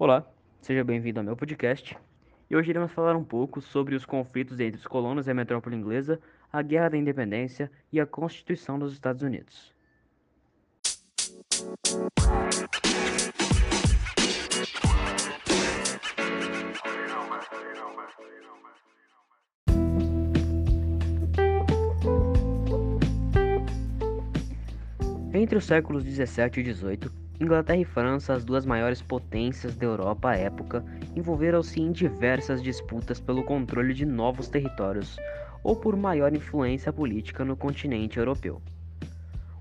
Olá, seja bem-vindo ao meu podcast. E hoje iremos falar um pouco sobre os conflitos entre os colonos e a metrópole inglesa, a Guerra da Independência e a Constituição dos Estados Unidos. Entre os séculos 17 e 18, Inglaterra e França, as duas maiores potências da Europa à época, envolveram-se em diversas disputas pelo controle de novos territórios ou por maior influência política no continente europeu.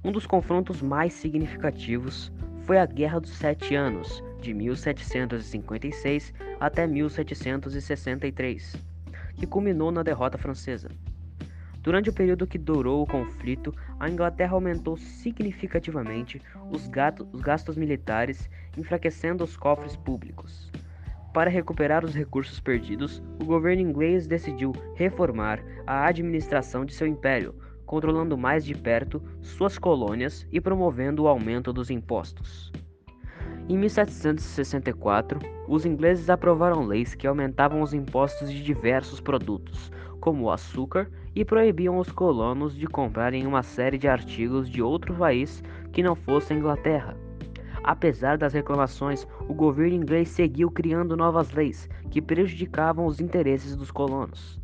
Um dos confrontos mais significativos foi a Guerra dos Sete Anos, de 1756 até 1763, que culminou na derrota francesa. Durante o período que durou o conflito, a Inglaterra aumentou significativamente os, gastos militares, enfraquecendo os cofres públicos. Para recuperar os recursos perdidos, o governo inglês decidiu reformar a administração de seu império, controlando mais de perto suas colônias e promovendo o aumento dos impostos. Em 1764, os ingleses aprovaram leis que aumentavam os impostos de diversos produtos, como o açúcar, e proibiam os colonos de comprarem uma série de artigos de outro país que não fosse a Inglaterra. Apesar das reclamações, o governo inglês seguiu criando novas leis que prejudicavam os interesses dos colonos.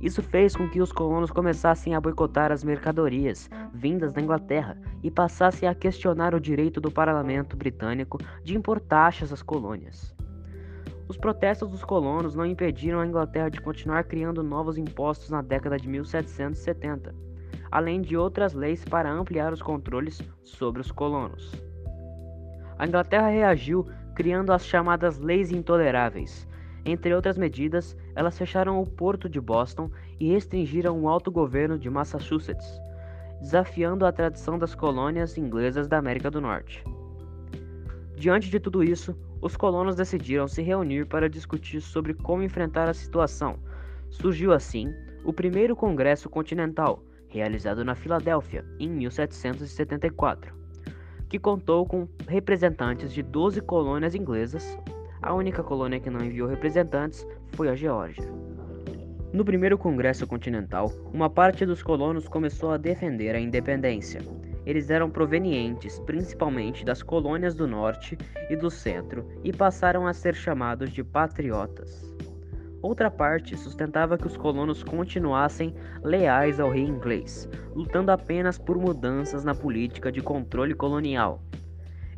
Isso fez com que os colonos começassem a boicotar as mercadorias vindas da Inglaterra e passassem a questionar o direito do parlamento britânico de impor taxas às colônias. Os protestos dos colonos não impediram a Inglaterra de continuar criando novos impostos na década de 1770, além de outras leis para ampliar os controles sobre os colonos. A Inglaterra reagiu criando as chamadas Leis Intoleráveis. Entre outras medidas, elas fecharam o porto de Boston e restringiram o autogoverno de Massachusetts, desafiando a tradição das colônias inglesas da América do Norte. Diante de tudo isso, os colonos decidiram se reunir para discutir sobre como enfrentar a situação. Surgiu assim o primeiro Congresso Continental, realizado na Filadélfia em 1774, que contou com representantes de 12 colônias inglesas. A única colônia que não enviou representantes foi a Geórgia. No primeiro Congresso Continental, uma parte dos colonos começou a defender a independência, eles eram provenientes principalmente das colônias do norte e do centro e passaram a ser chamados de patriotas. Outra parte sustentava que os colonos continuassem leais ao rei inglês, lutando apenas por mudanças na política de controle colonial.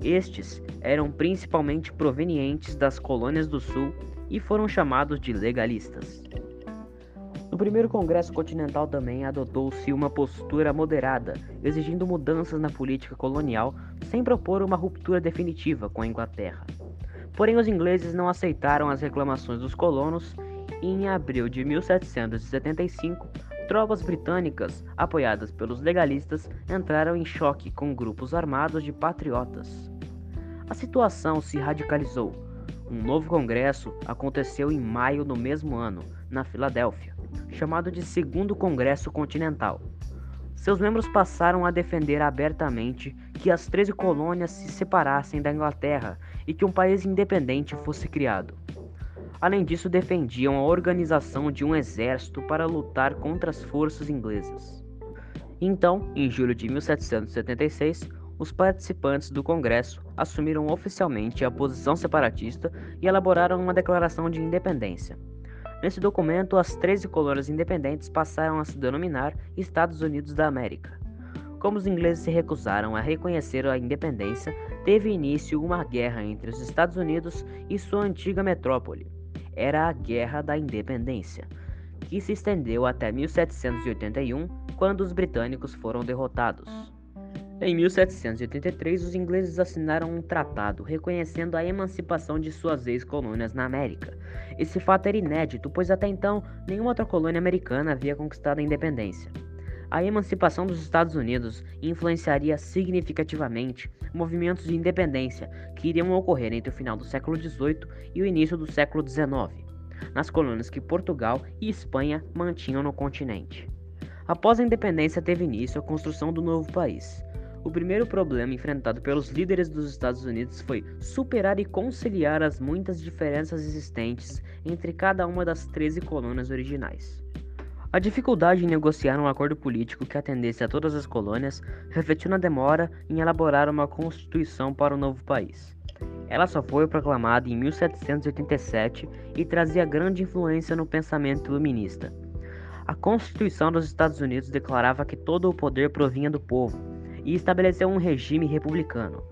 Estes eram principalmente provenientes das colônias do sul e foram chamados de legalistas. No primeiro Congresso Continental também adotou-se uma postura moderada, exigindo mudanças na política colonial sem propor uma ruptura definitiva com a Inglaterra. Porém, os ingleses não aceitaram as reclamações dos colonos e, em abril de 1775, tropas britânicas, apoiadas pelos legalistas, entraram em choque com grupos armados de patriotas. A situação se radicalizou. Um novo congresso aconteceu em maio do mesmo ano, na Filadélfia chamado de Segundo Congresso Continental. Seus membros passaram a defender abertamente que as 13 colônias se separassem da Inglaterra e que um país independente fosse criado. Além disso, defendiam a organização de um exército para lutar contra as forças inglesas. Então, em julho de 1776, os participantes do Congresso assumiram oficialmente a posição separatista e elaboraram uma declaração de independência. Nesse documento, as 13 colônias independentes passaram a se denominar Estados Unidos da América. Como os ingleses se recusaram a reconhecer a independência, teve início uma guerra entre os Estados Unidos e sua antiga metrópole. Era a Guerra da Independência, que se estendeu até 1781, quando os britânicos foram derrotados. Em 1783, os ingleses assinaram um tratado reconhecendo a emancipação de suas ex-colônias na América. Esse fato era inédito, pois até então nenhuma outra colônia americana havia conquistado a independência. A emancipação dos Estados Unidos influenciaria significativamente movimentos de independência que iriam ocorrer entre o final do século XVIII e o início do século XIX, nas colônias que Portugal e Espanha mantinham no continente. Após a independência, teve início a construção do novo país. O primeiro problema enfrentado pelos líderes dos Estados Unidos foi superar e conciliar as muitas diferenças existentes entre cada uma das 13 colônias originais. A dificuldade em negociar um acordo político que atendesse a todas as colônias refletiu na demora em elaborar uma constituição para o novo país. Ela só foi proclamada em 1787 e trazia grande influência no pensamento iluminista. A Constituição dos Estados Unidos declarava que todo o poder provinha do povo e estabeleceu um regime republicano.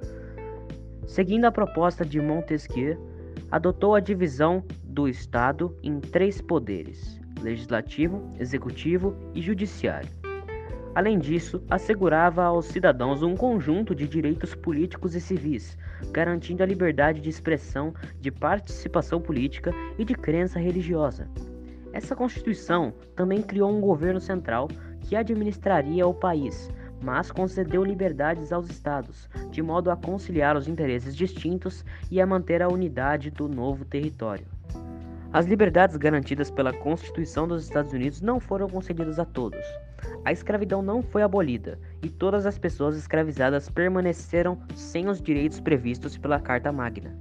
Seguindo a proposta de Montesquieu, adotou a divisão do Estado em três poderes: legislativo, executivo e judiciário. Além disso, assegurava aos cidadãos um conjunto de direitos políticos e civis, garantindo a liberdade de expressão, de participação política e de crença religiosa. Essa Constituição também criou um governo central que administraria o país, mas concedeu liberdades aos estados, de modo a conciliar os interesses distintos e a manter a unidade do novo território. As liberdades garantidas pela Constituição dos Estados Unidos não foram concedidas a todos. A escravidão não foi abolida e todas as pessoas escravizadas permaneceram sem os direitos previstos pela Carta Magna.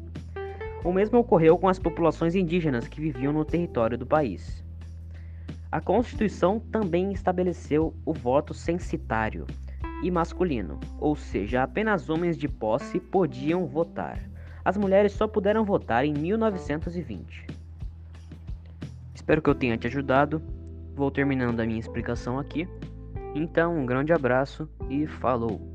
O mesmo ocorreu com as populações indígenas que viviam no território do país. A Constituição também estabeleceu o voto censitário e masculino, ou seja, apenas homens de posse podiam votar. As mulheres só puderam votar em 1920. Espero que eu tenha te ajudado. Vou terminando a minha explicação aqui. Então, um grande abraço e falou!